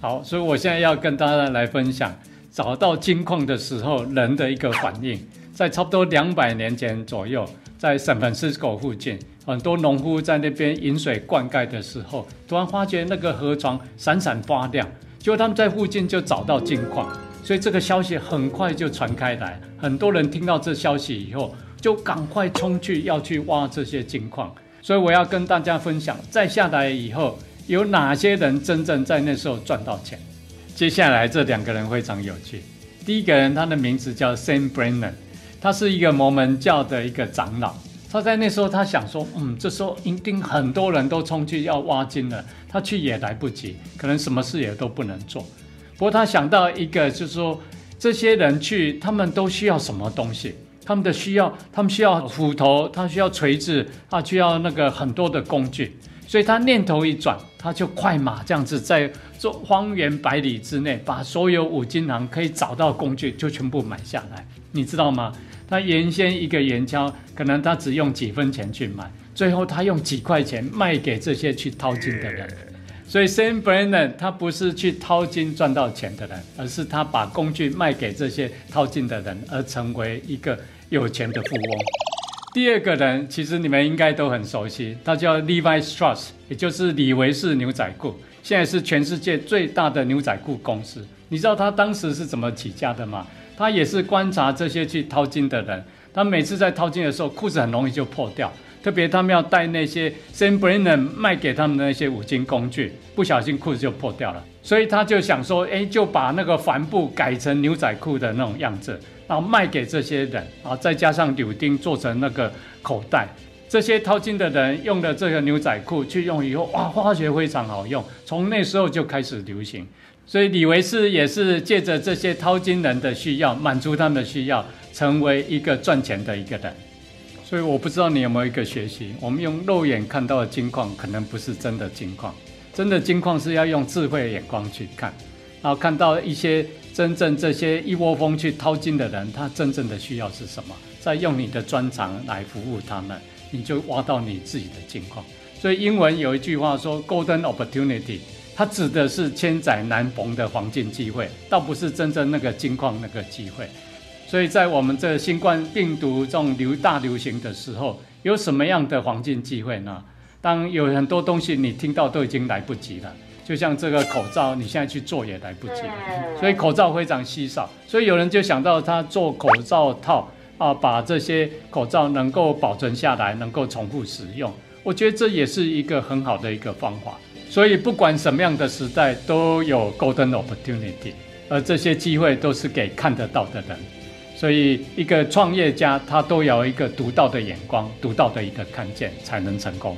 好，所以我现在要跟大家来分享找到金矿的时候人的一个反应。在差不多两百年前左右，在 San Francisco 附近，很多农夫在那边引水灌溉的时候，突然发觉那个河床闪闪发亮，结果他们在附近就找到金矿，所以这个消息很快就传开来，很多人听到这消息以后，就赶快冲去要去挖这些金矿。所以我要跟大家分享，在下来以后有哪些人真正在那时候赚到钱。接下来这两个人非常有趣，第一个人他的名字叫 Sam Brennan。他是一个摩门教的一个长老，他在那时候他想说，嗯，这时候一定很多人都冲去要挖金了，他去也来不及，可能什么事也都不能做。不过他想到一个，就是说这些人去，他们都需要什么东西？他们的需要，他们需要斧头，他需要锤子，他需要那个很多的工具。所以他念头一转，他就快马这样子，在这方圆百里之内，把所有五金行可以找到工具就全部买下来，你知道吗？他原先一个圆锹，可能他只用几分钱去买，最后他用几块钱卖给这些去淘金的人。所以 Sam Brennan 他不是去淘金赚到钱的人，而是他把工具卖给这些淘金的人，而成为一个有钱的富翁。第二个人其实你们应该都很熟悉，他叫 Levi Strauss，也就是李维士牛仔裤，现在是全世界最大的牛仔裤公司。你知道他当时是怎么起家的吗？他也是观察这些去淘金的人，他每次在淘金的时候，裤子很容易就破掉，特别他们要带那些 Sam Brennan 卖给他们的那些五金工具，不小心裤子就破掉了，所以他就想说，哎，就把那个帆布改成牛仔裤的那种样子，然后卖给这些人，啊，再加上柳钉做成那个口袋，这些淘金的人用的这个牛仔裤去用以后，哇，化学非常好用，从那时候就开始流行。所以李维斯也是借着这些淘金人的需要，满足他们的需要，成为一个赚钱的一个人。所以我不知道你有没有一个学习，我们用肉眼看到的金矿，可能不是真的金矿。真的金矿是要用智慧的眼光去看，然后看到一些真正这些一窝蜂去淘金的人，他真正的需要是什么，再用你的专长来服务他们，你就挖到你自己的金矿。所以英文有一句话说：“Golden opportunity。”它指的是千载难逢的黄金机会，倒不是真正那个金矿那个机会。所以在我们这新冠病毒这种流大流行的时候，有什么样的黄金机会呢？当有很多东西你听到都已经来不及了，就像这个口罩，你现在去做也来不及了。所以口罩非常稀少，所以有人就想到他做口罩套啊，把这些口罩能够保存下来，能够重复使用。我觉得这也是一个很好的一个方法。所以不管什么样的时代，都有 golden opportunity，而这些机会都是给看得到的人。所以一个创业家，他都有一个独到的眼光，独到的一个看见，才能成功。